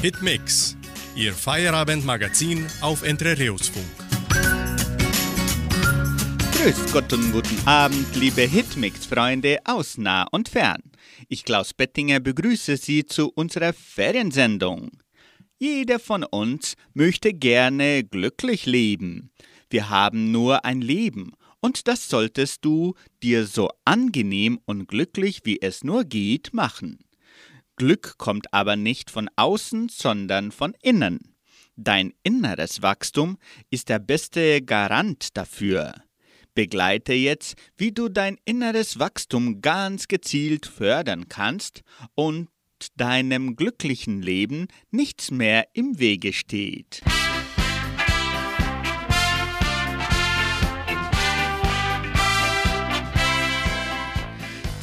Hitmix, Ihr Feierabendmagazin auf Entrerios-Funk. Grüß Gott und guten Abend, liebe Hitmix-Freunde aus nah und fern. Ich, Klaus Bettinger, begrüße Sie zu unserer Feriensendung. Jeder von uns möchte gerne glücklich leben. Wir haben nur ein Leben und das solltest du dir so angenehm und glücklich wie es nur geht machen. Glück kommt aber nicht von außen, sondern von innen. Dein inneres Wachstum ist der beste Garant dafür. Begleite jetzt, wie du dein inneres Wachstum ganz gezielt fördern kannst und deinem glücklichen Leben nichts mehr im Wege steht.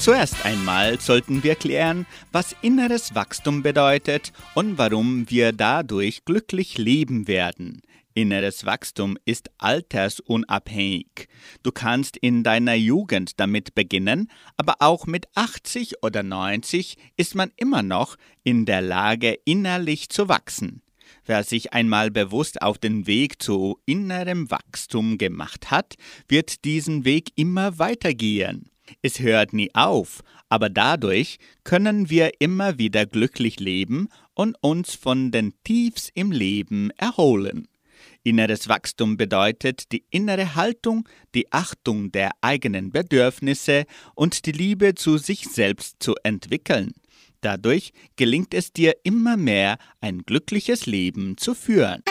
Zuerst einmal sollten wir klären, was inneres Wachstum bedeutet und warum wir dadurch glücklich leben werden. Inneres Wachstum ist altersunabhängig. Du kannst in deiner Jugend damit beginnen, aber auch mit 80 oder 90 ist man immer noch in der Lage, innerlich zu wachsen. Wer sich einmal bewusst auf den Weg zu innerem Wachstum gemacht hat, wird diesen Weg immer weitergehen. Es hört nie auf, aber dadurch können wir immer wieder glücklich leben und uns von den Tiefs im Leben erholen. Inneres Wachstum bedeutet die innere Haltung, die Achtung der eigenen Bedürfnisse und die Liebe zu sich selbst zu entwickeln. Dadurch gelingt es dir immer mehr, ein glückliches Leben zu führen.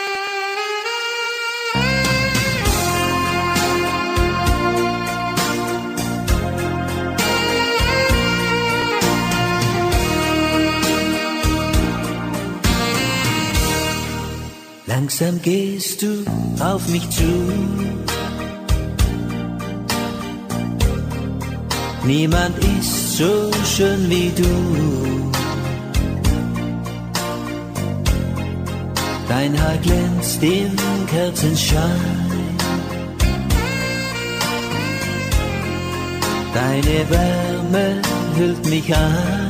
Langsam gehst du auf mich zu. Niemand ist so schön wie du. Dein Haar glänzt im Kerzenschein. Deine Wärme hüllt mich ein.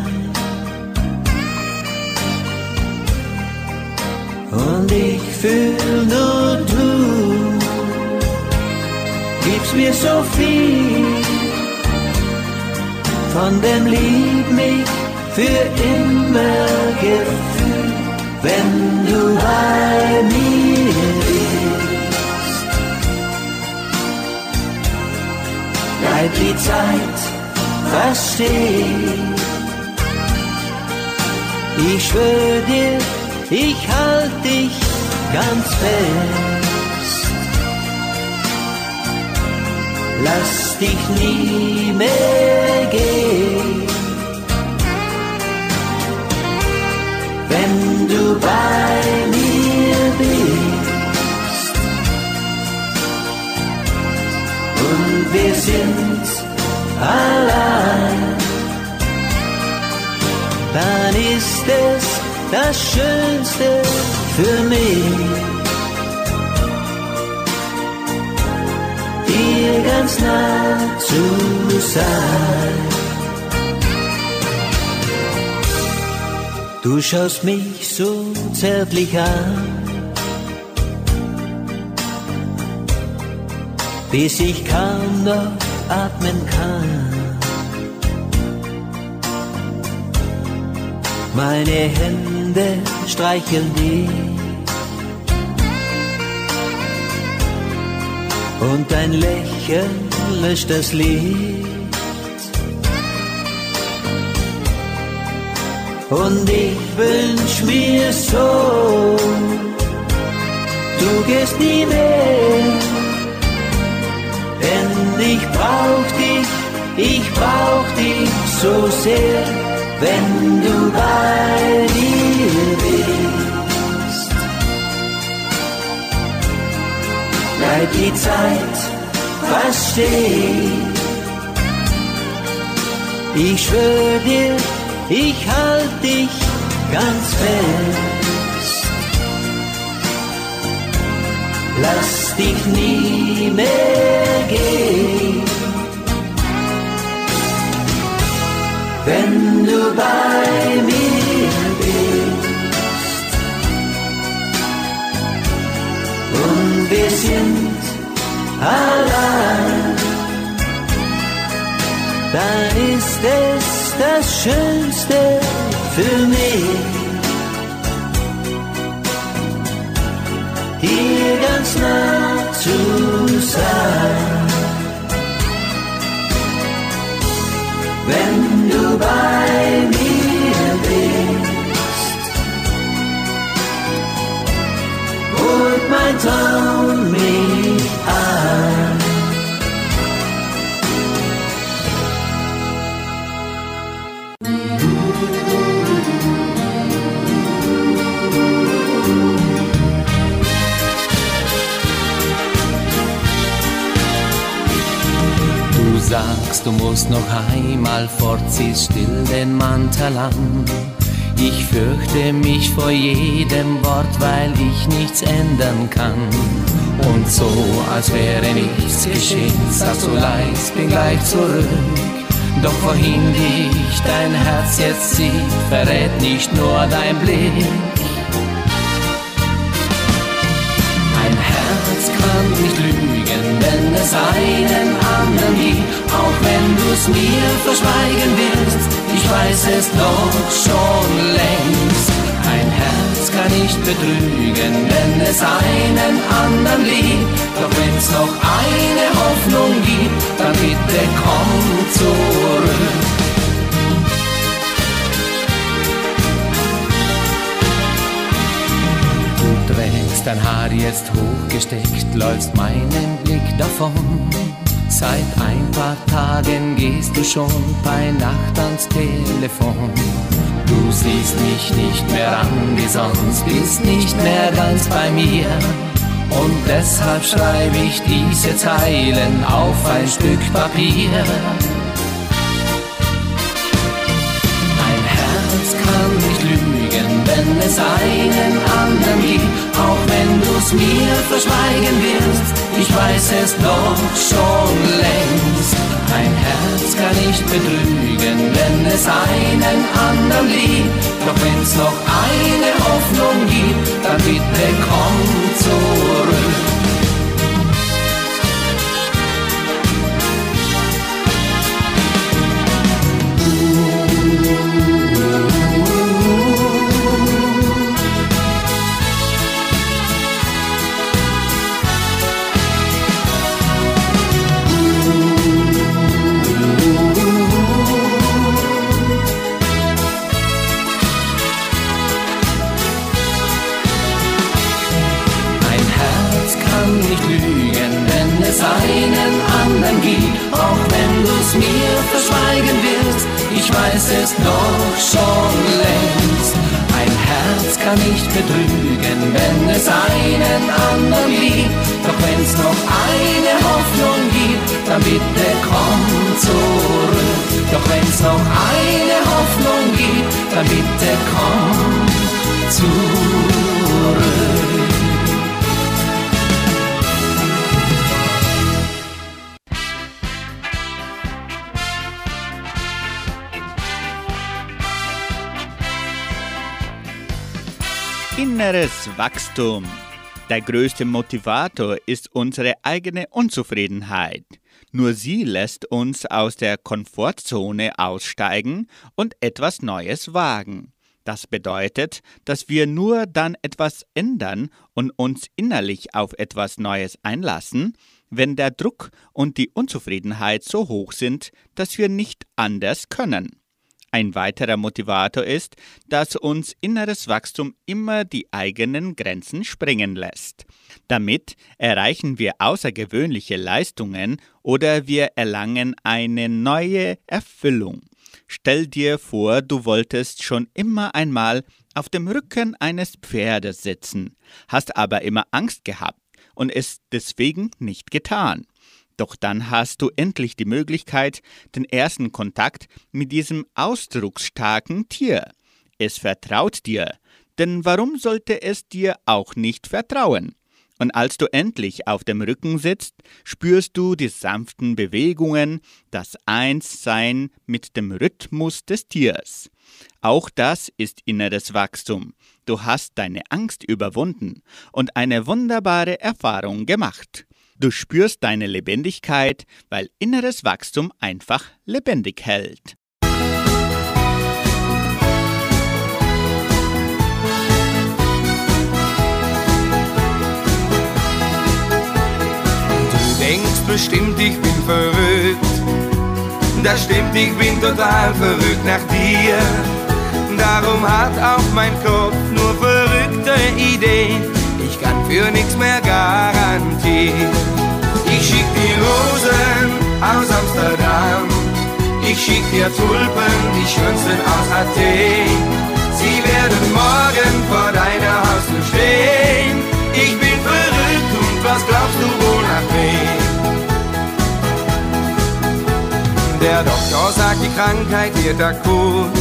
Und ich fühl nur du. Gibst mir so viel von dem Lieb mich für immer Gefühl, wenn du bei mir bist. Bleibt die Zeit verstehen. Ich schwör dir, ich halt dich ganz fest. Lass dich nie mehr gehen, wenn du bei mir bist. Und wir sind allein, dann ist es das Schönste für mich. Dir ganz nah zu sein. Du schaust mich so zärtlich an, bis ich kaum noch atmen kann. Meine Hände Hände streicheln dich. Und dein Lächeln löscht das Licht. Und ich wünsch mir so, du gehst nie mehr, denn ich brauch dich, ich brauch dich so sehr wenn du bei mir Bleib die Zeit fast stehen. Ich schwör dir, ich halt dich ganz fest. Lass dich nie mehr gehen. wenn du bei mir allein, dann ist es das Schönste für mich. Hier ganz nah zu sein. Wenn du bei mir und mein Traum mich an. Du sagst, du musst noch einmal fort, ziehst still den Mantel an. Ich fürchte mich vor jedem Wort, weil ich nichts ändern kann. Und so, als wäre nichts geschehen, sagst du leis, bin gleich zurück. Doch wohin dich dein Herz jetzt sieht, verrät nicht nur dein Blick. Ein Herz kann nicht lügen, es einen anderen auch wenn du's mir verschweigen willst. Ich weiß es doch schon längst. Ein Herz kann nicht betrügen, wenn es einen anderen liebt. Doch wenn's noch eine Hoffnung gibt, dann bitte komm zurück. Trägst dein Haar jetzt hochgesteckt, läufst meinen Blick davon. Seit ein paar Tagen gehst du schon bei Nacht ans Telefon. Du siehst mich nicht mehr an wie sonst, bist nicht mehr ganz bei mir. Und deshalb schreibe ich diese Zeilen auf ein Stück Papier. Wenn es einen anderen gibt, auch wenn du's mir verschweigen willst. Ich weiß es doch schon längst. Ein Herz kann nicht betrügen, wenn es einen anderen liebt. Doch wenn's noch eine Hoffnung gibt, dann bitte komm zurück. Anderen liebt. Doch wenn's noch eine Hoffnung gibt, dann bitte komm zurück. Doch wenn's noch eine Hoffnung gibt, dann bitte komm zurück. Inneres Wachstum. Der größte Motivator ist unsere eigene Unzufriedenheit. Nur sie lässt uns aus der Komfortzone aussteigen und etwas Neues wagen. Das bedeutet, dass wir nur dann etwas ändern und uns innerlich auf etwas Neues einlassen, wenn der Druck und die Unzufriedenheit so hoch sind, dass wir nicht anders können. Ein weiterer Motivator ist, dass uns inneres Wachstum immer die eigenen Grenzen sprengen lässt. Damit erreichen wir außergewöhnliche Leistungen oder wir erlangen eine neue Erfüllung. Stell dir vor, du wolltest schon immer einmal auf dem Rücken eines Pferdes sitzen, hast aber immer Angst gehabt und es deswegen nicht getan. Doch dann hast du endlich die Möglichkeit, den ersten Kontakt mit diesem ausdrucksstarken Tier. Es vertraut dir, denn warum sollte es dir auch nicht vertrauen? Und als du endlich auf dem Rücken sitzt, spürst du die sanften Bewegungen, das Einssein mit dem Rhythmus des Tiers. Auch das ist inneres Wachstum. Du hast deine Angst überwunden und eine wunderbare Erfahrung gemacht. Du spürst deine Lebendigkeit, weil inneres Wachstum einfach lebendig hält. Du denkst bestimmt, ich bin verrückt. Das stimmt, ich bin total verrückt nach dir. Darum hat auch mein Kopf nur verrückte Ideen. Ich kann für nichts mehr garantieren. Ich schick dir Rosen aus Amsterdam. Ich schick dir Tulpen, die schönsten aus Athen. Sie werden morgen vor deiner Haustür stehen. Ich bin verrückt und was glaubst du wohl nach wem? Der Doktor sagt, die Krankheit wird akut,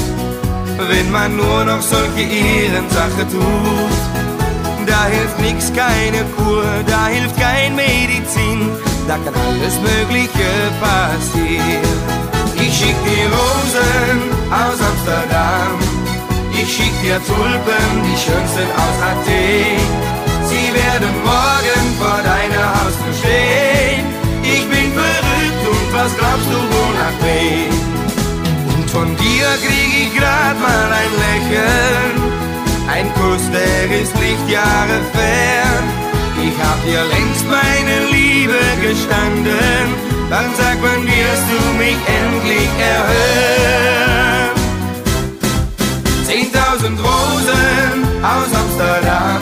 wenn man nur noch solche Ehrensache tut. Da hilft nix, keine Kur, da hilft kein Medizin, da kann alles Mögliche passieren. Ich schick dir Rosen aus Amsterdam, ich schick dir Tulpen, die schönsten aus Athen. Sie werden morgen vor deiner Haustür stehen. Ich bin verrückt und was glaubst du wohl nach wem? Und von dir krieg ich grad mal ein Lächeln. Ein Kuss, der ist Lichtjahre fern. Ich hab dir längst meine Liebe gestanden. Dann sag, wann wirst du mich endlich erhören? Zehntausend Rosen aus Amsterdam,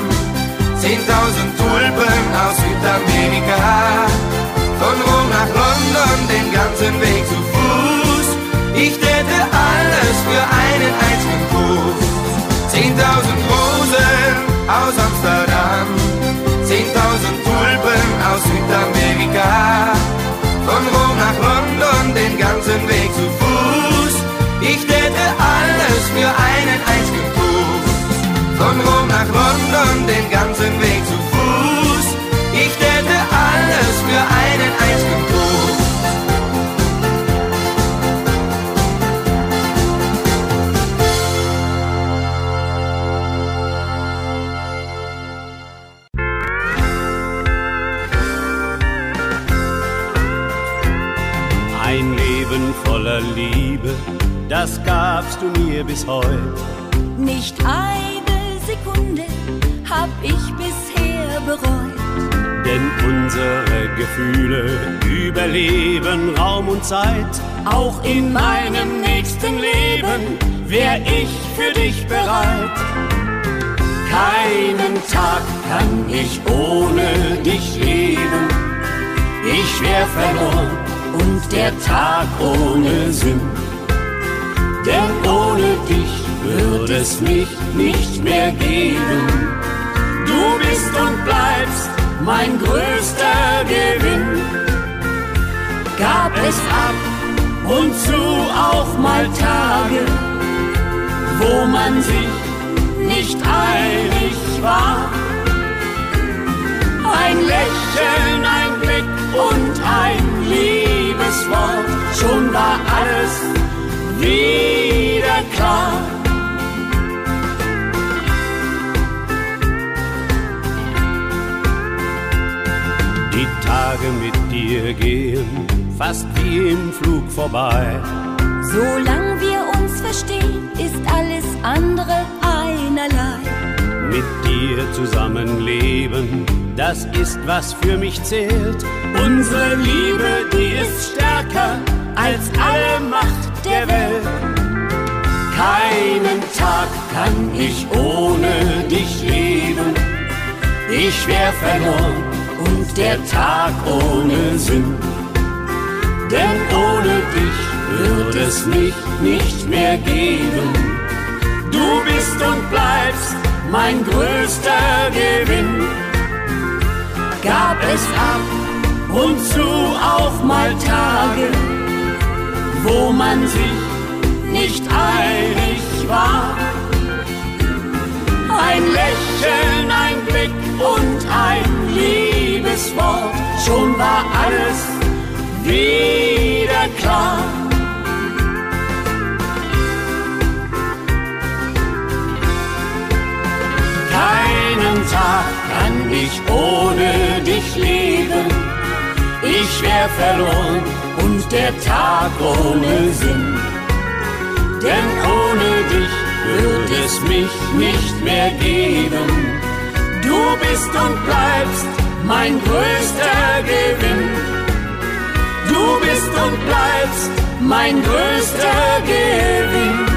zehntausend Tulpen aus Südamerika. Von Rom nach London den ganzen Weg zu Fuß. Ich täte alles für einen einzigen Kuss. Zehntausend Rosen aus Amsterdam, zehntausend Tulpen aus Südamerika. Von Rom nach London den ganzen Weg zu Fuß. Ich täte alles für einen einzigen Kuss. Von Rom nach London den ganzen Weg das gabst du mir bis heute. Nicht eine Sekunde hab ich bisher bereut. Denn unsere Gefühle überleben Raum und Zeit. Auch in meinem nächsten Leben wär ich für dich bereit. Keinen Tag kann ich ohne dich leben. Ich wär verloren und der Tag ohne Sinn. Denn ohne dich würde es mich nicht mehr geben. Du bist und bleibst mein größter Gewinn. Gab es ab und zu auch mal Tage, wo man sich nicht einig war. Ein Lächeln, ein Blick und ein Liebeswort, schon war alles wieder klar. Die Tage mit dir gehen fast wie im Flug vorbei. Solange wir uns verstehen, ist alles andere einerlei. Mit dir zusammenleben, das ist was für mich zählt. Unsere Liebe, die ist stärker als alle Macht der Welt. Keinen Tag kann ich ohne dich leben. Ich wär verloren und der Tag ohne Sinn. Denn ohne dich wird es mich nicht mehr geben. Du bist und bleibst mein größter Gewinn. Gab es ab und zu auch mal Tage, wo man sich nicht einig war. Ein Lächeln, ein Blick und ein Liebeswort, schon war alles wieder klar. Keinen Tag kann ich ohne dich leben. ich wär verloren und der Tag ohne Sinn. Denn ohne dich würde es mich nicht mehr geben. Du bist und bleibst mein größter Gewinn. Du bist und bleibst mein größter Gewinn.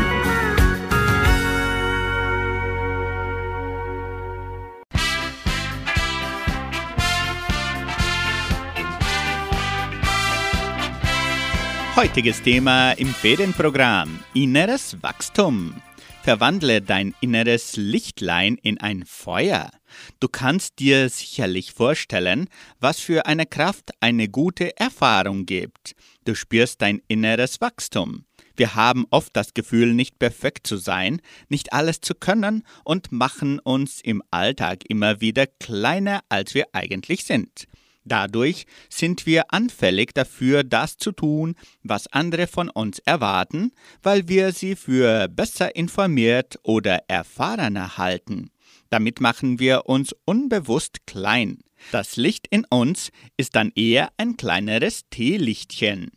Heutiges Thema im Ferienprogramm Inneres Wachstum. Verwandle dein inneres Lichtlein in ein Feuer. Du kannst dir sicherlich vorstellen, was für eine Kraft eine gute Erfahrung gibt. Du spürst dein inneres Wachstum. Wir haben oft das Gefühl, nicht perfekt zu sein, nicht alles zu können und machen uns im Alltag immer wieder kleiner, als wir eigentlich sind. Dadurch sind wir anfällig dafür, das zu tun, was andere von uns erwarten, weil wir sie für besser informiert oder erfahrener halten. Damit machen wir uns unbewusst klein. Das Licht in uns ist dann eher ein kleineres Teelichtchen.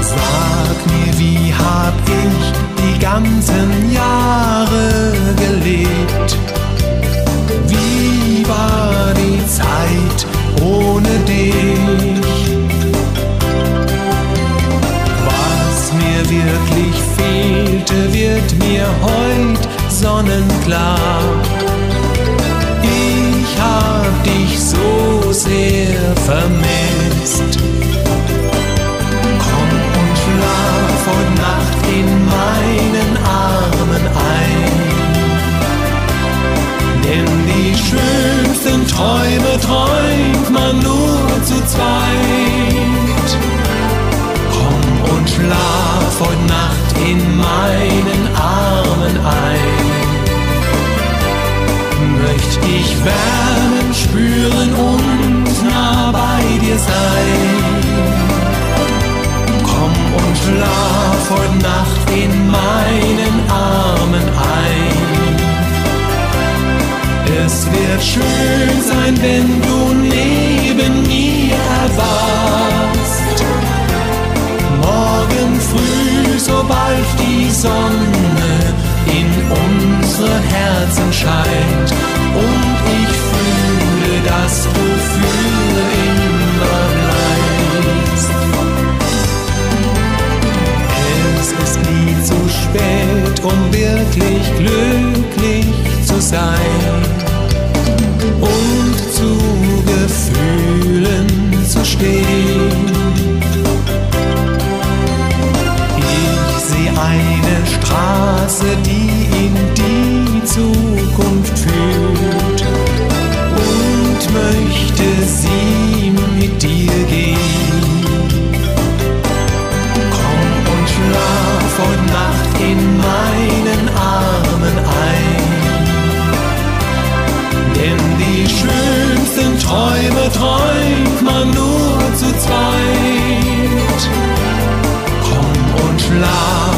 Sag mir, wie hab ich die ganzen Jahre gelebt. Wie war die Zeit ohne dich? Was mir wirklich fehlte, wird mir heut sonnenklar.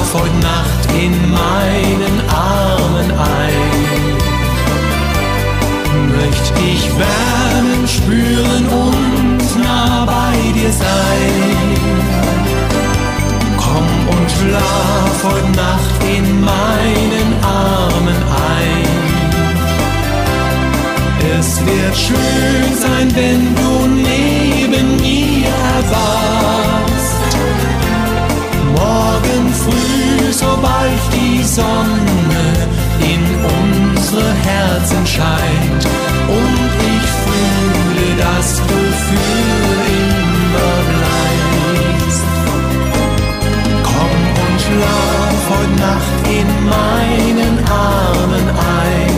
Schlaf heute Nacht in meinen Armen ein. Möcht ich wärmen, spüren und nah bei dir sein und schlaf heute Nacht in meinen Armen ein. Es wird schön sein, wenn du neben mir erwachst. Morgen sobald die Sonne in unsere Herzen scheint. Und ich fühle, du für immer bleibst schlaf heute Nacht in meinen Armen ein.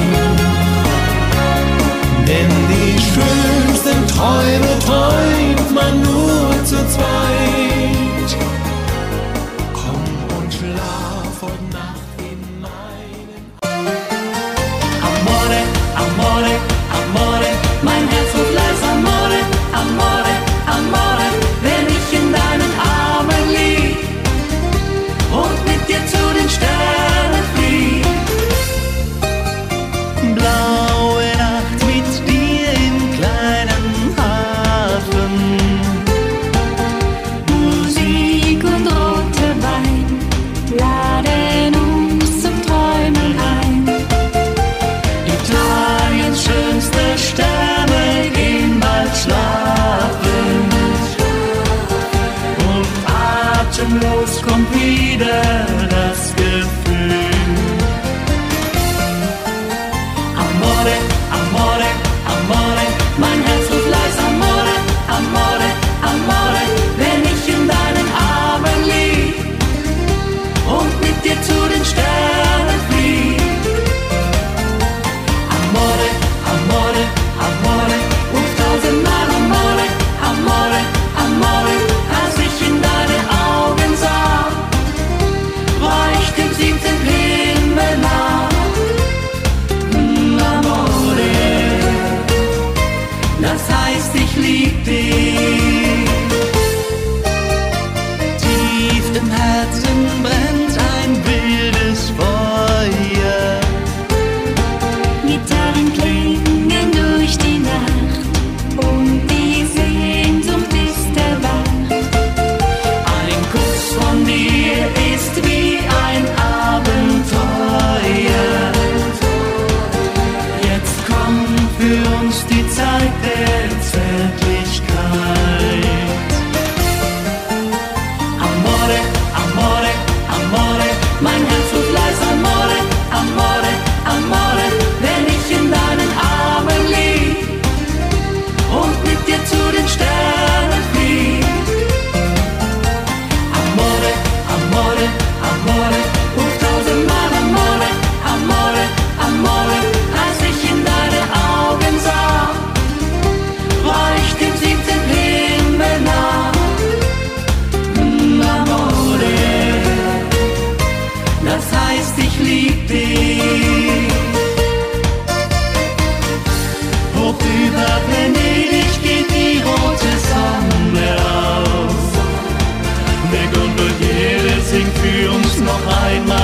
Denn die schönsten Träume träumen Inneres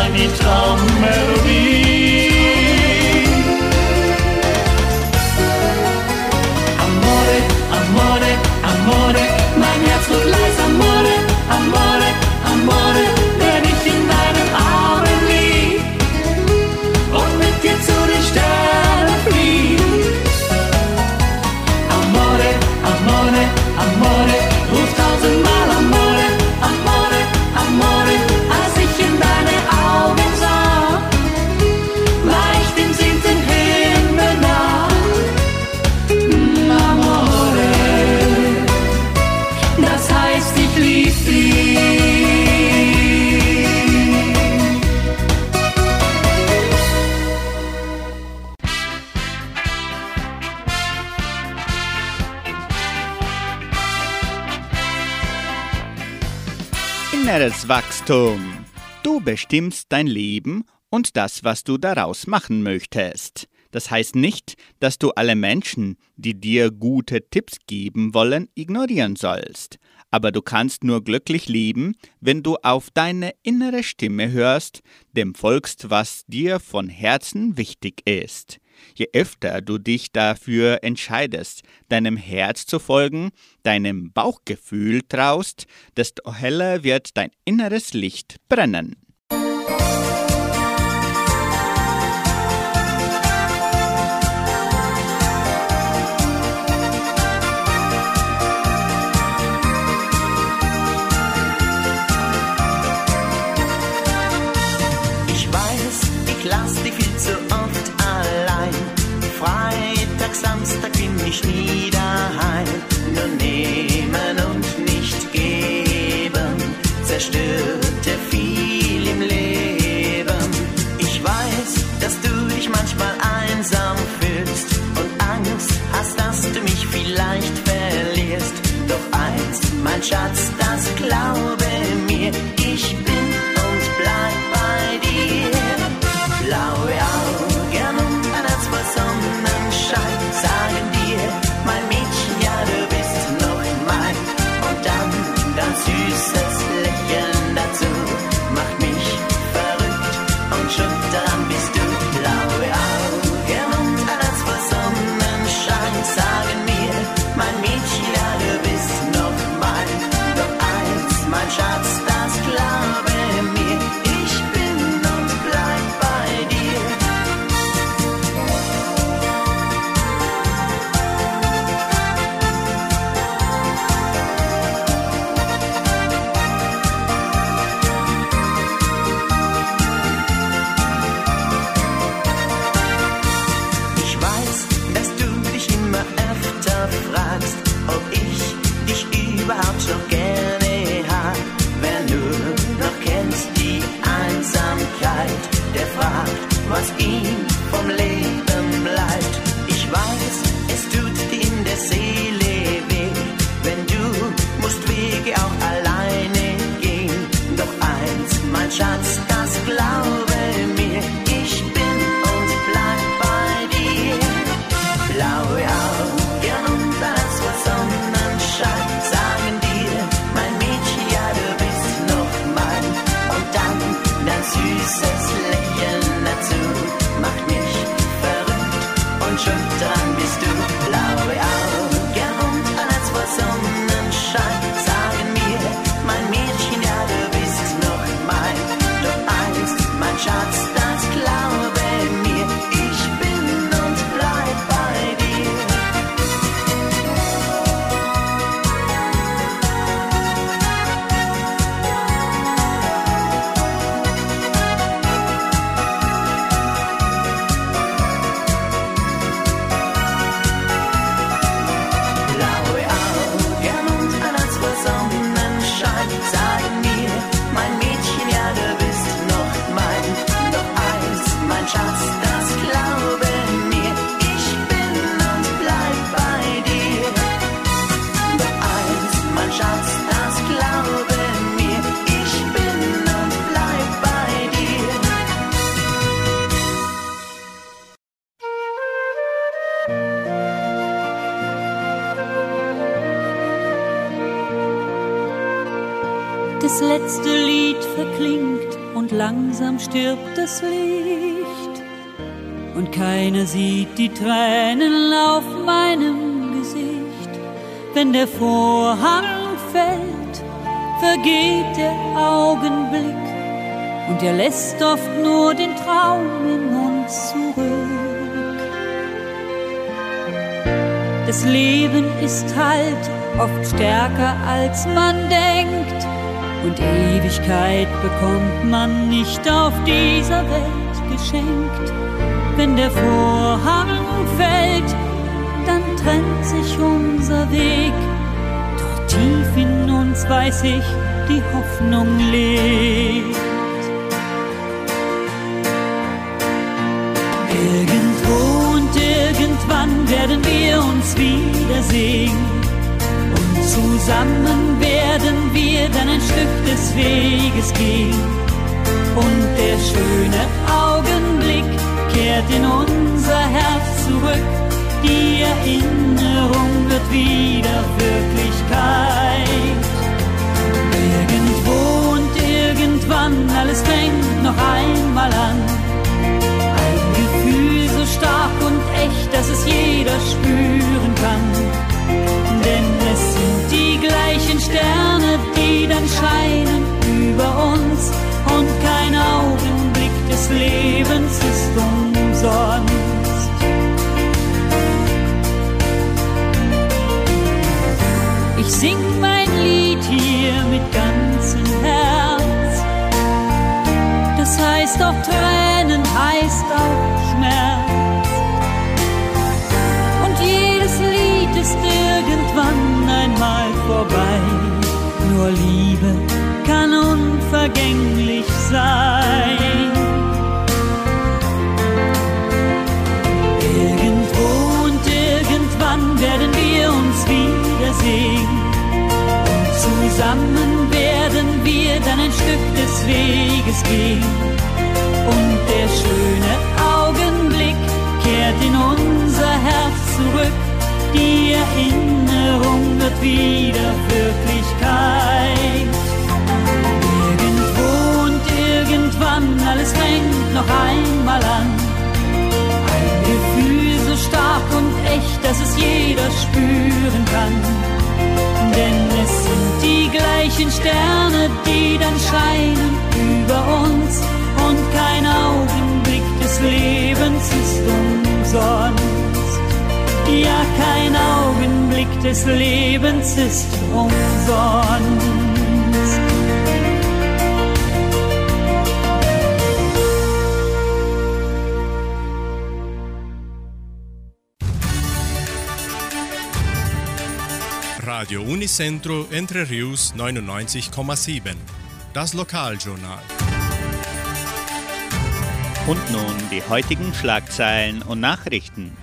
ani tam melodii. Wachstum. Du bestimmst dein Leben und das, was du daraus machen möchtest. Das heißt nicht, dass du alle Menschen, die dir gute Tipps geben wollen, ignorieren sollst. Aber du kannst nur glücklich leben, wenn du auf deine innere Stimme hörst, dem folgst, was dir von Herzen wichtig ist. Je öfter du dich dafür entscheidest, deinem Herz zu folgen, deinem Bauchgefühl traust, desto heller wird dein inneres Licht brennen. Krishna. Die Tränen auf meinem Gesicht. Wenn der Vorhang fällt, vergeht der Augenblick. Und er lässt oft nur den Traum in uns zurück. Das Leben ist halt oft stärker als man denkt. Und Ewigkeit bekommt man nicht auf dieser Welt geschenkt. Wenn der Vorhang fällt, dann trennt sich unser Weg. Doch tief in uns weiß ich, die Hoffnung lebt. Irgendwo und irgendwann werden wir uns wiedersehen. Und Zusammen werden wir dann ein Stück des Weges gehen. Und der schöne Augenblick kehrt in unser Herz zurück. Die Erinnerung wird wieder Wirklichkeit. Irgendwo und irgendwann, alles fängt noch einmal an. Ein Gefühl so stark und echt, dass es jeder spüren kann. Denn es sind die gleichen Sterne, die dann scheinen über uns. Und kein Augenblick des Lebens ist umsonst. Ich sing mein Lied hier mit ganzem Herz. Das heißt auch Tränen, heißt auch Schmerz. Und jedes Lied ist irgendwann einmal vorbei. Nur Liebe kann unvergänglich sein. Wiedersehen. Und zusammen werden wir dann ein Stück des Weges gehen. Und der schöne Augenblick kehrt in unser Herz zurück. Die Erinnerung wird wieder Wirklichkeit. Irgendwo und irgendwann, alles fängt noch einmal an. Dass es jeder spüren kann. Denn es sind die gleichen Sterne, die dann scheinen über uns. Und kein Augenblick des Lebens ist umsonst. Ja, kein Augenblick des Lebens ist umsonst. Radio Unicentro Entre Rius 99,7. Das Lokaljournal. Und nun die heutigen Schlagzeilen und Nachrichten.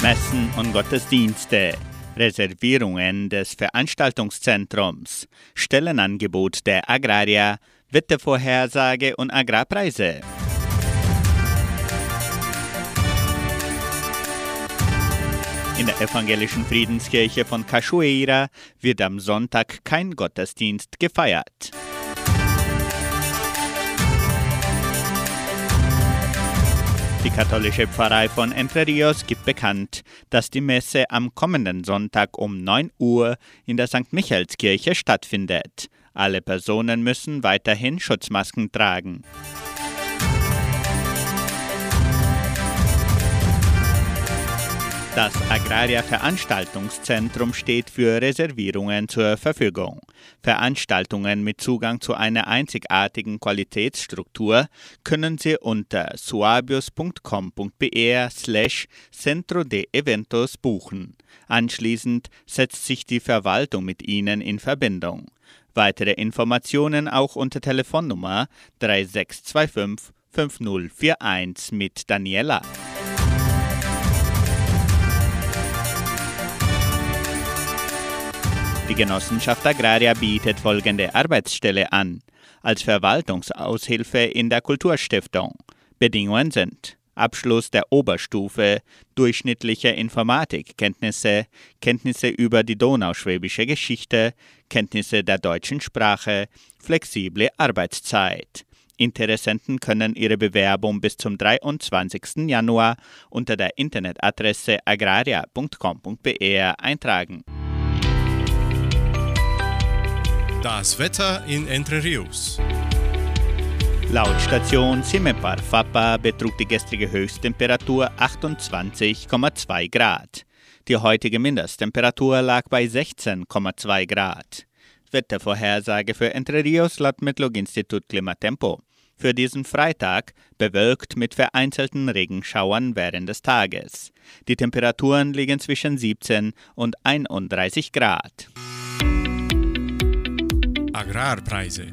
Messen und Gottesdienste, Reservierungen des Veranstaltungszentrums, Stellenangebot der Agraria, Wettervorhersage und Agrarpreise. In der evangelischen Friedenskirche von Cachoeira wird am Sonntag kein Gottesdienst gefeiert. Die katholische Pfarrei von Entre Rios gibt bekannt, dass die Messe am kommenden Sonntag um 9 Uhr in der St. Michaelskirche stattfindet. Alle Personen müssen weiterhin Schutzmasken tragen. Das Agraria Veranstaltungszentrum steht für Reservierungen zur Verfügung. Veranstaltungen mit Zugang zu einer einzigartigen Qualitätsstruktur können Sie unter suabius.com.br slash Centro de Eventos buchen. Anschließend setzt sich die Verwaltung mit Ihnen in Verbindung. Weitere Informationen auch unter Telefonnummer 3625 5041 mit Daniela. Die Genossenschaft Agraria bietet folgende Arbeitsstelle an. Als Verwaltungsaushilfe in der Kulturstiftung. Bedingungen sind Abschluss der Oberstufe, durchschnittliche Informatikkenntnisse, Kenntnisse über die donauschwäbische Geschichte, Kenntnisse der deutschen Sprache, flexible Arbeitszeit. Interessenten können ihre Bewerbung bis zum 23. Januar unter der Internetadresse agraria.com.br eintragen. Das Wetter in Entre Rios. Laut Station Simepar Fapa betrug die gestrige Höchsttemperatur 28,2 Grad. Die heutige Mindesttemperatur lag bei 16,2 Grad. Wettervorhersage für Entre Rios laut Metlog-Institut Klimatempo. Für diesen Freitag bewölkt mit vereinzelten Regenschauern während des Tages. Die Temperaturen liegen zwischen 17 und 31 Grad. Agrarpreise.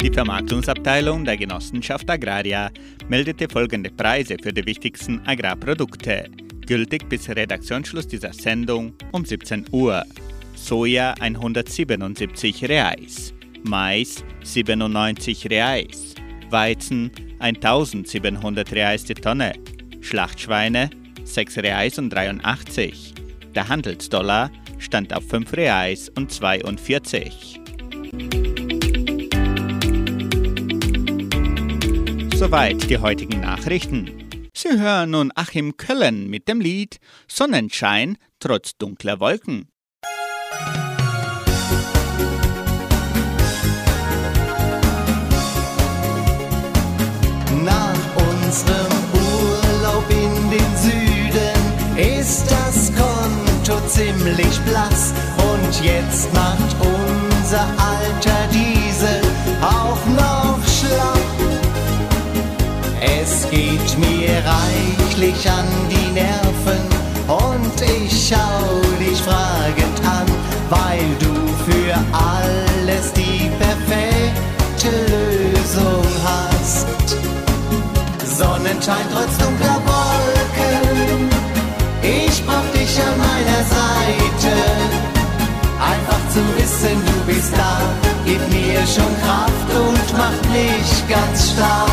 Die Vermarktungsabteilung der Genossenschaft Agraria meldete folgende Preise für die wichtigsten Agrarprodukte, gültig bis Redaktionsschluss dieser Sendung um 17 Uhr. Soja 177 Reais, Mais 97 Reais, Weizen 1700 Reais die Tonne, Schlachtschweine 6 Reais und 83. Der Handelsdollar stand auf 5 Reais und 42. Soweit die heutigen Nachrichten. Sie hören nun Achim Köllen mit dem Lied Sonnenschein trotz dunkler Wolken. Nach unserem ziemlich blass und jetzt macht unser alter Diesel auch noch schlapp. Es geht mir reichlich an die Nerven und ich schau dich fragend an, weil du für alles die perfekte Lösung hast. Sonnenschein trotz dunkler Wolken, dich an meiner Seite. Einfach zu wissen, du bist da, gibt mir schon Kraft und macht mich ganz stark.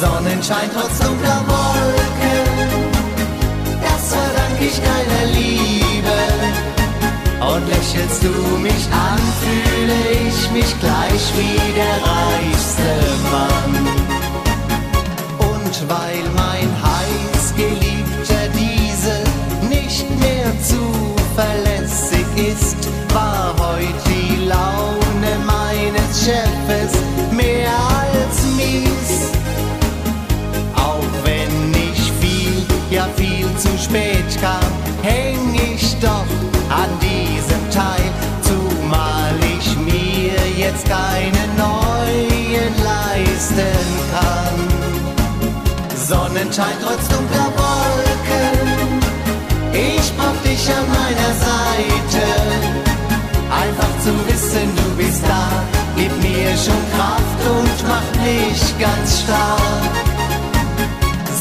Sonnenschein trotz dunkler Wolken, das verdank ich deiner Liebe. Und lächelst du mich an, fühle ich mich gleich wie der reichste Mann. Und weil mein heißgeliebter Diesel mehr zuverlässig ist, war heute die Laune meines Chefes mehr als mies. Auch wenn ich viel, ja viel zu spät kam, häng ich doch an diesem Teil, zumal ich mir jetzt keine neuen leisten kann. Sonnenschein trotz dunkler Wolken, dich an meiner Seite. Einfach zu wissen, du bist da, gibt mir schon Kraft und macht mich ganz stark.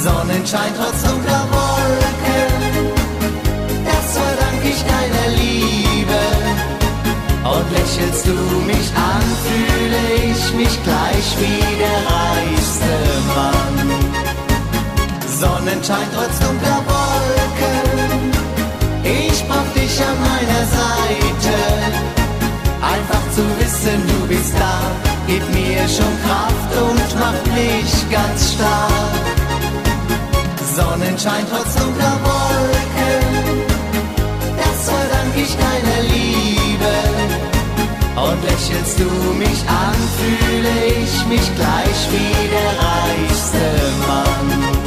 Sonnenschein trotz dunkler Wolken, das verdank ich deiner Liebe. Und lächelst du mich an, fühle ich mich gleich wie der reichste Mann. Sonnenschein trotz dunkler Wolken, an meiner Seite. Einfach zu wissen, du bist da, gibt mir schon Kraft und macht mich ganz stark. Sonnenschein trotz dunkler Wolken, das verdank ich deiner Liebe. Und lächelst du mich an, fühle ich mich gleich wie der reichste Mann.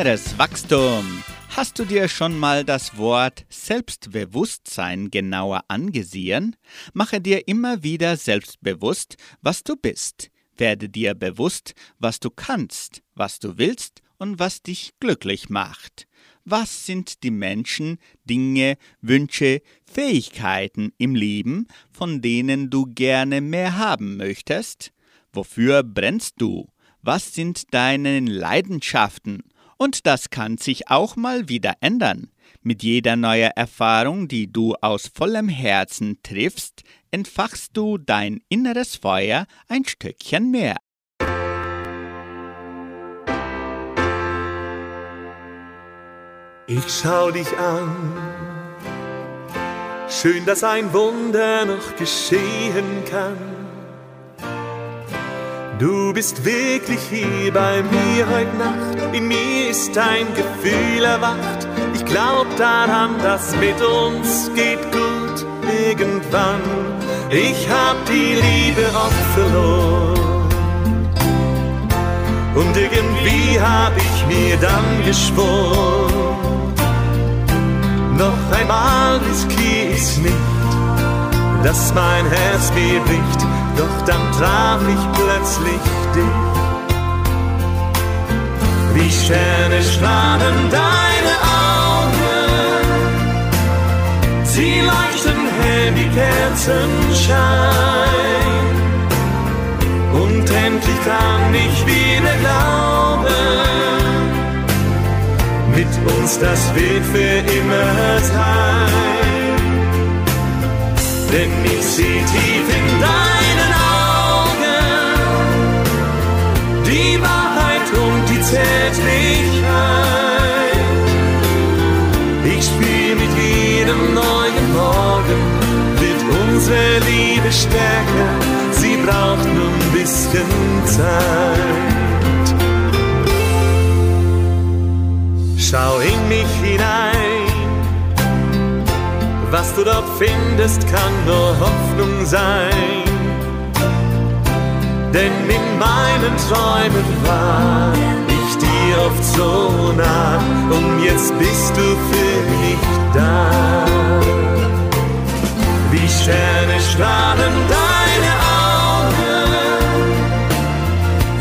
Inneres Wachstum. Hast du dir schon mal das Wort Selbstbewusstsein genauer angesehen? Mache dir immer wieder selbstbewusst, was du bist. Werde dir bewusst, was du kannst, was du willst und was dich glücklich macht. Was sind die Menschen, Dinge, Wünsche, Fähigkeiten im Leben, von denen du gerne mehr haben möchtest? Wofür brennst du? Was sind deine Leidenschaften? Und das kann sich auch mal wieder ändern. Mit jeder neuen Erfahrung, die du aus vollem Herzen triffst, entfachst du dein inneres Feuer ein Stückchen mehr. Ich schau dich an. Schön, dass ein Wunder noch geschehen kann. Du bist wirklich hier bei mir heute Nacht. In mir ist ein Gefühl erwacht. Ich glaub daran, dass mit uns geht gut irgendwann. Ich hab die Liebe oft verloren. Und irgendwie hab ich mir dann geschworen, noch einmal riskier ich's nicht dass mein Herz mir bricht, doch dann traf ich plötzlich dich. Wie Sterne strahlen deine Augen, sie leuchten hell wie Kerzenschein. Und endlich kann ich wieder glauben, mit uns das wird für immer sein. Denn ich seh tief in deinen Zärtlichkeit. Ich spür mit jedem neuen Morgen wird unsere Liebe stärker. Sie braucht nur ein bisschen Zeit. Schau in mich hinein. Was du dort findest, kann nur Hoffnung sein. Denn in meinen Träumen war oft so nah und jetzt bist du für mich da. Wie Sterne strahlen deine Augen,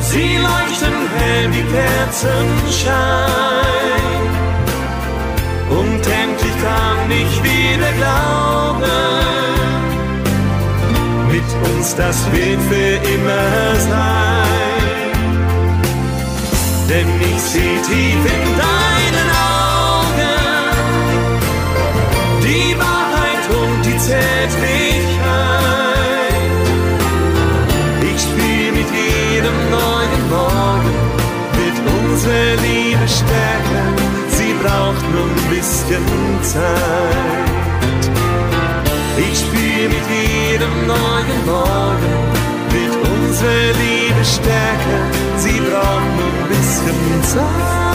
sie leuchten hell wie Kerzenschein. Und endlich kann ich wieder glauben, mit uns das wird für immer sein. Denn ich seh tief in deinen Augen die Wahrheit und die Zärtlichkeit. Ich spür mit jedem neuen Morgen, wird unsere Liebe stärker. Sie braucht nur ein bisschen Zeit. Ich spür mit jedem neuen Morgen, unsere Liebe stärker. Sie braucht nur ein bisschen Zeit.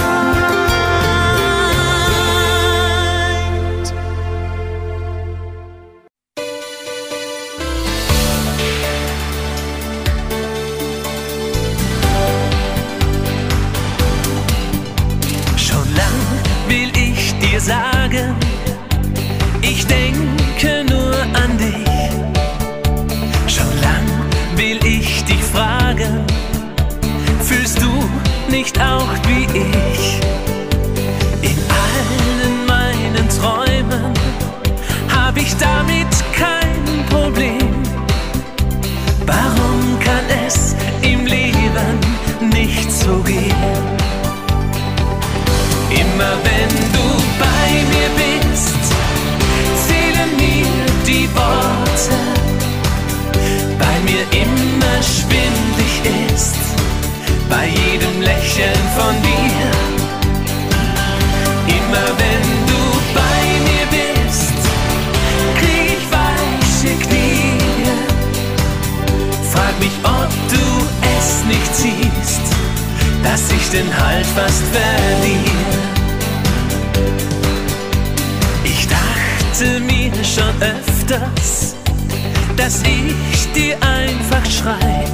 Schreib.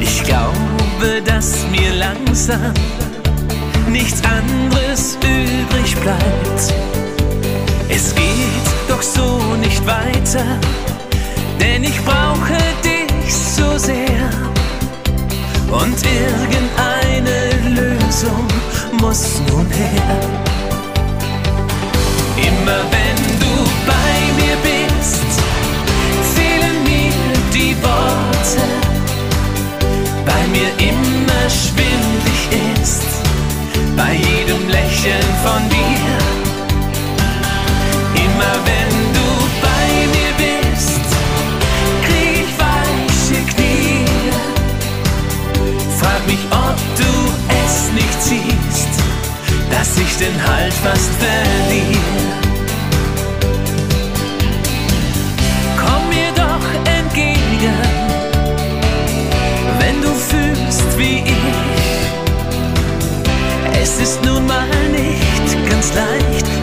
Ich glaube, dass mir langsam nichts anderes übrig bleibt. Es geht doch so nicht weiter, denn ich brauche dich so sehr. Und irgendeine Lösung muss nun her. Immer wenn Lächeln von dir. Immer wenn du bei mir bist, krieg ich weiche Knie. Frag mich, ob du es nicht siehst, dass ich den Halt fast verliere. Komm mir doch entgegen, wenn du fühlst wie ich. Es ist nun mal nicht ganz leicht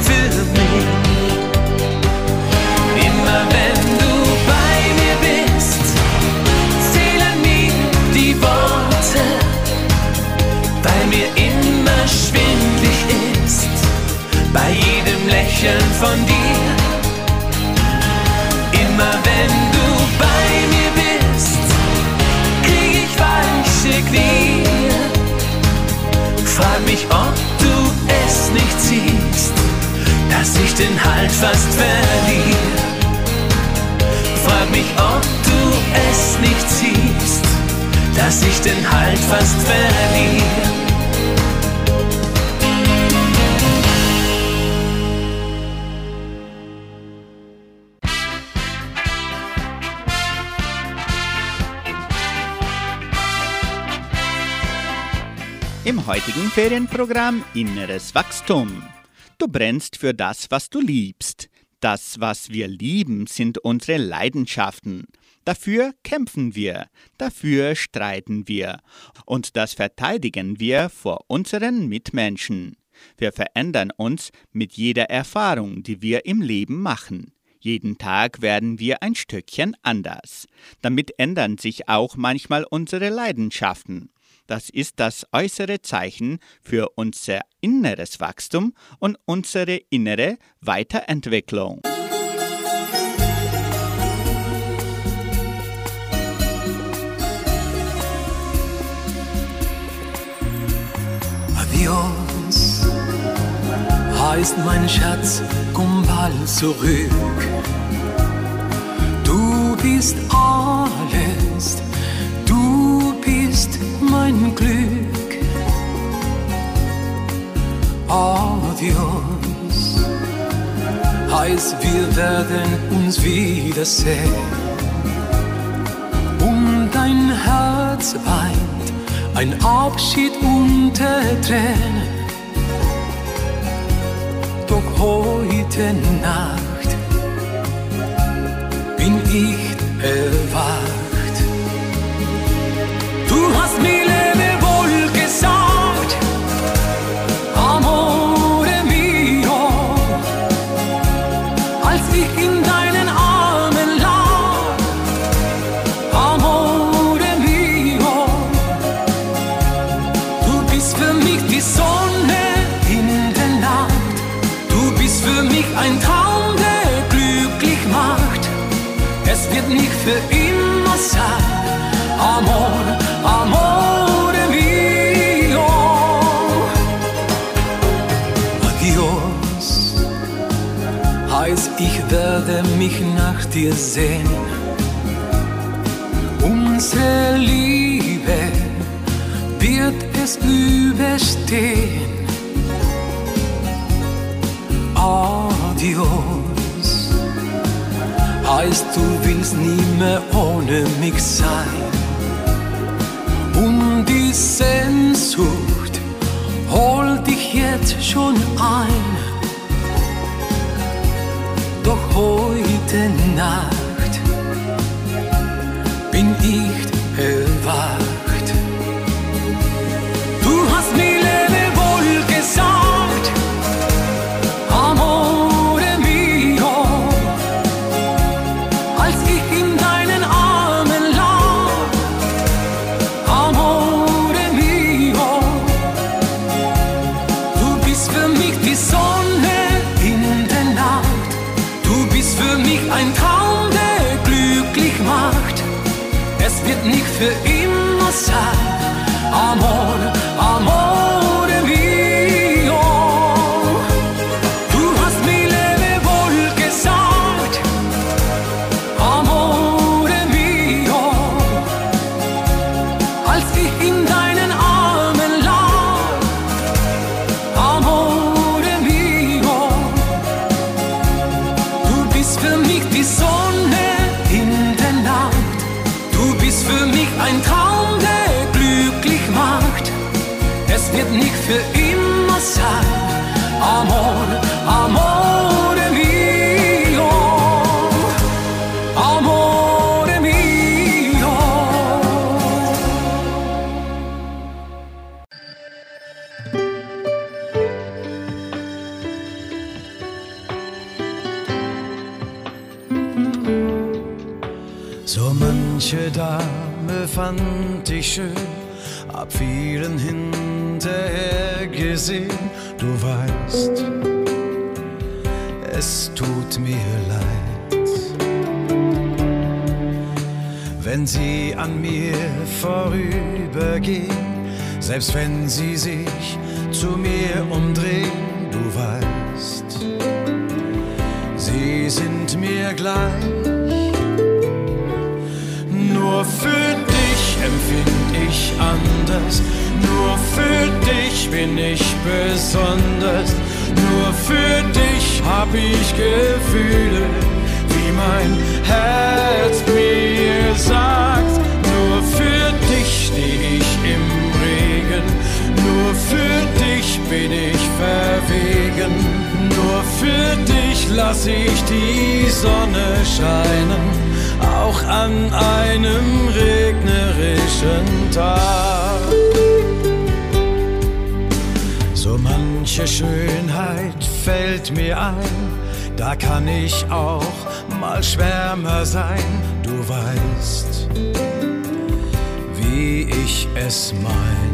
fast verliere. Im heutigen Ferienprogramm Inneres Wachstum. Du brennst für das, was du liebst. Das, was wir lieben, sind unsere Leidenschaften. Dafür kämpfen wir, dafür streiten wir und das verteidigen wir vor unseren Mitmenschen. Wir verändern uns mit jeder Erfahrung, die wir im Leben machen. Jeden Tag werden wir ein Stückchen anders. Damit ändern sich auch manchmal unsere Leidenschaften. Das ist das äußere Zeichen für unser inneres Wachstum und unsere innere Weiterentwicklung. Adios heißt mein Schatz, komm bald zurück. Du bist alles, du bist mein Glück. Adios heißt, wir werden uns wiedersehen. Und dein Herz weint, ein Abschied unter Tränen. Doch heute Nacht bin ich erwacht. Du hast mir dir sehen. Unsere Liebe wird es überstehen. Adios heißt, du willst nie mehr ohne mich sein. Und die Sehnsucht holt dich jetzt schon ein. Doch heute Nacht bin wird nicht für immer sein. Amor, wenn sie an mir vorübergehen, selbst wenn sie sich zu mir umdrehen, du weißt, sie sind mir gleich. Nur für dich empfind ich anders, nur für dich bin ich besonders, nur für dich hab ich Gefühle, mein Herz mir sagt. Nur für dich steh ich im Regen, nur für dich bin ich verwegen, nur für dich lass ich die Sonne scheinen auch an einem regnerischen Tag. So manche Schönheit fällt mir ein, da kann ich auch mal Schwärmer sein, du weißt, wie ich es mein.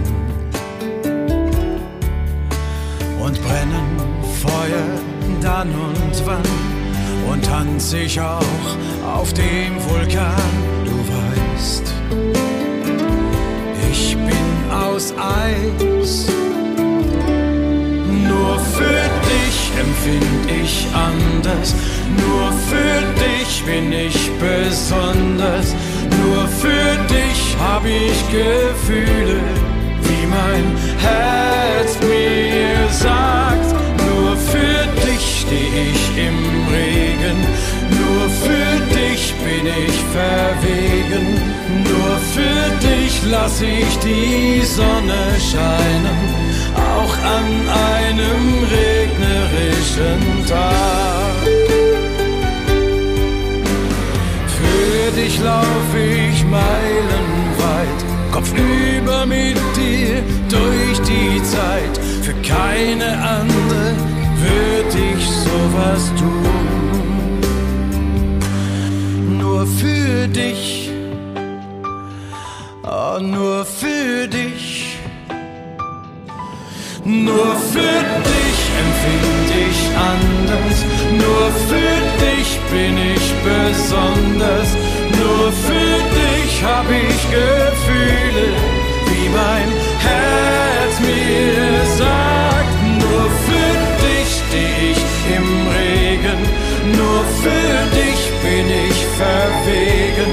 Und brennen Feuer dann und wann und tanz ich auch auf dem Vulkan, du weißt. Ich bin aus Eis, nur für dich empfind ich anders, nur für dich bin ich besonders, nur für dich hab ich Gefühle, wie mein Herz mir sagt, nur für dich steh ich im Regen. Nur für dich bin ich verwegen. Nur für dich lass ich die Sonne scheinen. Auch an einem regnerischen Tag. Dich lauf ich meilenweit. Kopfüber mit dir durch die Zeit. Für keine andere würde ich sowas tun nur für dich, oh, nur für dich. Nur für dich empfinde ich anders, nur für dich bin ich besonders, nur für dich hab ich Gefühle, wie mein Herz mir sagt. Nur für dich steh ich im Regen, nur für dich bin ich verwegen.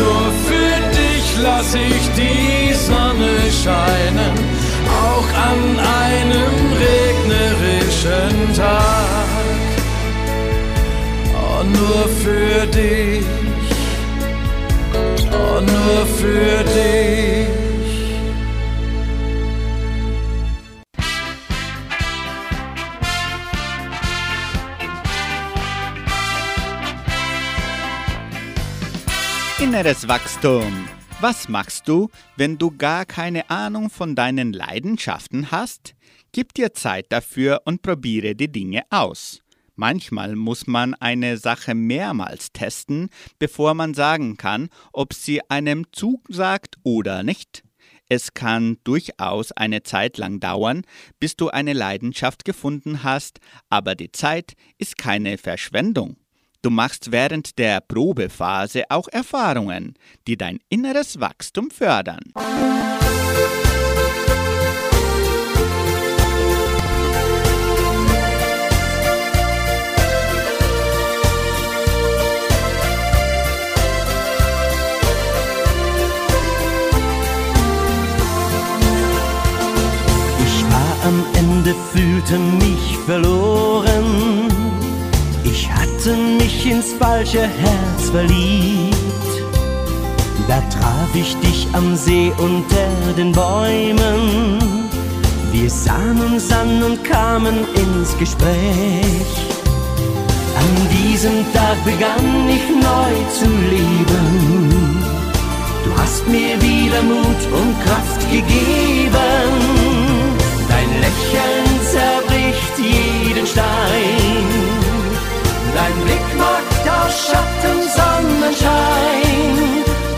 Nur für dich lass ich die Sonne scheinen, auch an einem regnerischen Tag. Oh, nur für dich, nur für dich. Inneres Wachstum. Was machst du, wenn du gar keine Ahnung von deinen Leidenschaften hast? Gib dir Zeit dafür und probiere die Dinge aus. Manchmal muss man eine Sache mehrmals testen, bevor man sagen kann, ob sie einem zusagt oder nicht. Es kann durchaus eine Zeit lang dauern, bis du eine Leidenschaft gefunden hast, aber die Zeit ist keine Verschwendung. Du machst während der Probephase auch Erfahrungen, die dein inneres Wachstum fördern. Am Ende, fühlte mich verloren hatte mich ins falsche Herz verliebt. Da traf ich dich am See unter den Bäumen. Wir sahen uns an und kamen ins Gespräch. An diesem Tag begann ich neu zu leben. Du hast mir wieder Mut und Kraft gegeben. Lächeln zerbricht jeden Stein. Dein Blick macht aus Schatten Sonnenschein.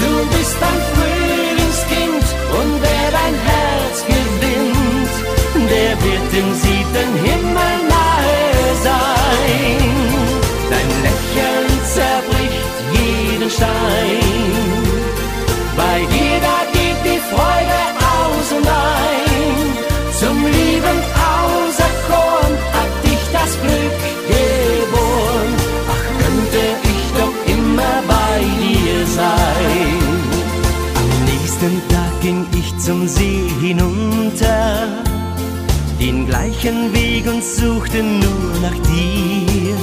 Du bist ein Frühlingskind und wer dein Herz gewinnt, der wird im siebten Himmel nahe sein. Dein Lächeln zerbricht jeden Stein. Bei dir zum See hinunter, den gleichen Weg und suchte nur nach dir.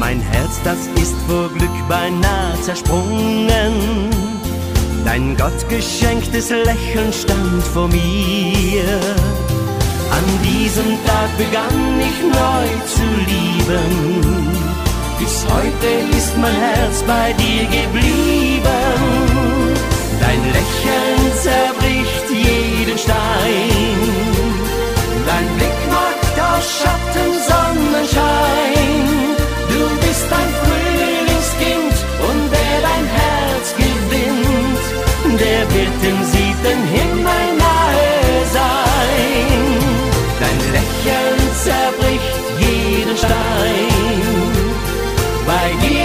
Mein Herz, das ist vor Glück beinahe zersprungen. Dein gottgeschenktes Lächeln stand vor mir. An diesem Tag begann ich neu zu lieben. Bis heute ist mein Herz bei dir geblieben. Dein Lächeln zerbricht jeden Stein. Dein Blick macht aus Schatten Sonnenschein. Du bist ein Frühlingskind und wer dein Herz gewinnt, der wird dem siebten Himmel nahe sein. Dein Lächeln zerbricht jeden Stein. Bei dir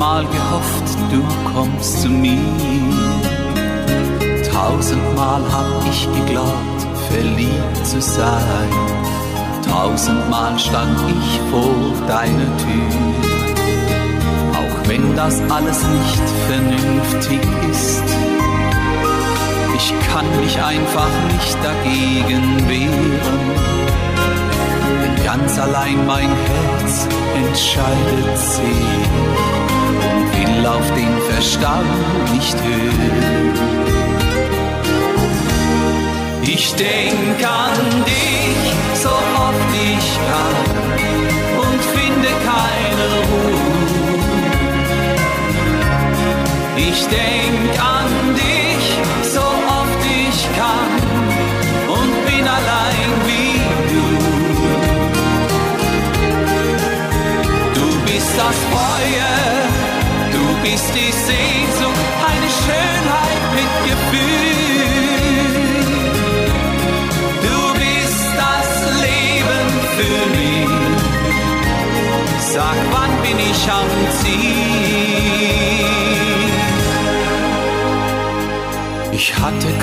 tausendmal gehofft, du kommst zu mir. Tausendmal hab ich geglaubt, verliebt zu sein, tausendmal stand ich vor deiner Tür. Auch wenn das alles nicht vernünftig ist, ich kann mich einfach nicht dagegen wehren. Denn ganz allein mein Herz entscheidet sich will auf den Verstand nicht hören. Ich denk an dich so oft ich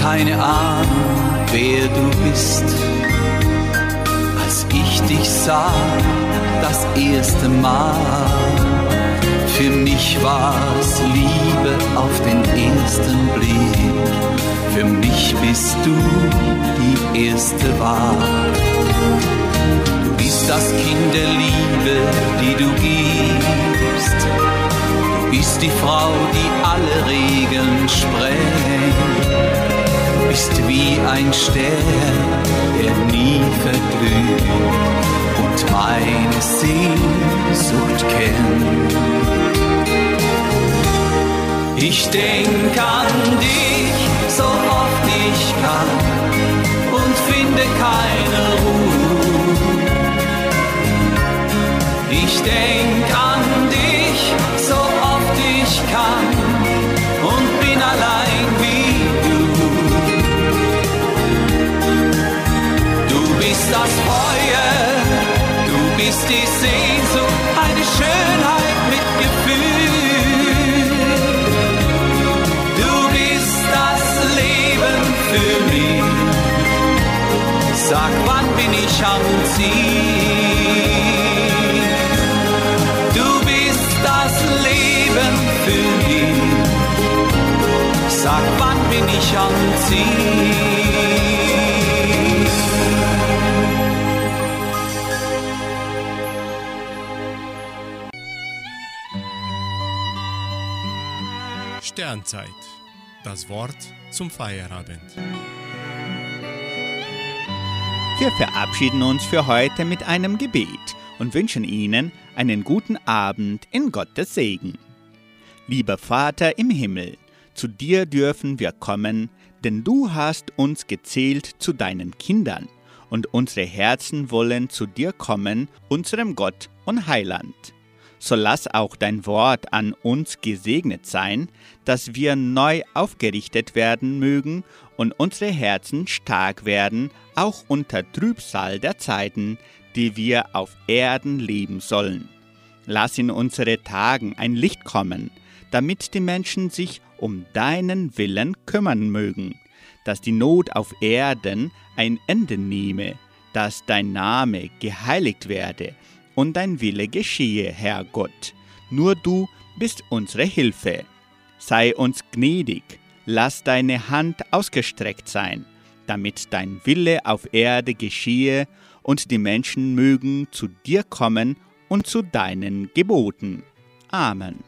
keine Ahnung, wer du bist, als ich dich sah das erste Mal. Für mich war's Liebe auf den ersten Blick. Für mich bist du die erste Wahl. Du bist das Kind der Liebe, die du gibst. Du bist die Frau, die alle Regeln sprengt. Du bist wie ein Stern, der nie verglüht und meine Sehnsucht kennt. Ich denk an dich so oft ich kann und finde keine Ruhe. Ich denk an dich so oft ich kann das Feuer, du bist die Sehnsucht, eine Schönheit mit Gefühl. Du bist das Leben für mich. Sag, wann bin ich am Ziel? Du bist das Leben für mich. Sag, wann bin ich am Ziel? Sternzeit. Das Wort zum Feierabend. Wir verabschieden uns für heute mit einem Gebet und wünschen Ihnen einen guten Abend in Gottes Segen. Lieber Vater im Himmel, zu dir dürfen wir kommen, denn du hast uns gezählt zu deinen Kindern, und unsere Herzen wollen zu dir kommen, unserem Gott und Heiland. So lass auch dein Wort an uns gesegnet sein, dass wir neu aufgerichtet werden mögen und unsere Herzen stark werden, auch unter Trübsal der Zeiten, die wir auf Erden leben sollen. Lass in unsere Tagen ein Licht kommen, damit die Menschen sich um deinen Willen kümmern mögen, dass die Not auf Erden ein Ende nehme, dass dein Name geheiligt werde und dein Wille geschehe, Herr Gott. Nur du bist unsere Hilfe. Sei uns gnädig, lass deine Hand ausgestreckt sein, damit dein Wille auf Erde geschehe und die Menschen mögen zu dir kommen und zu deinen Geboten. Amen.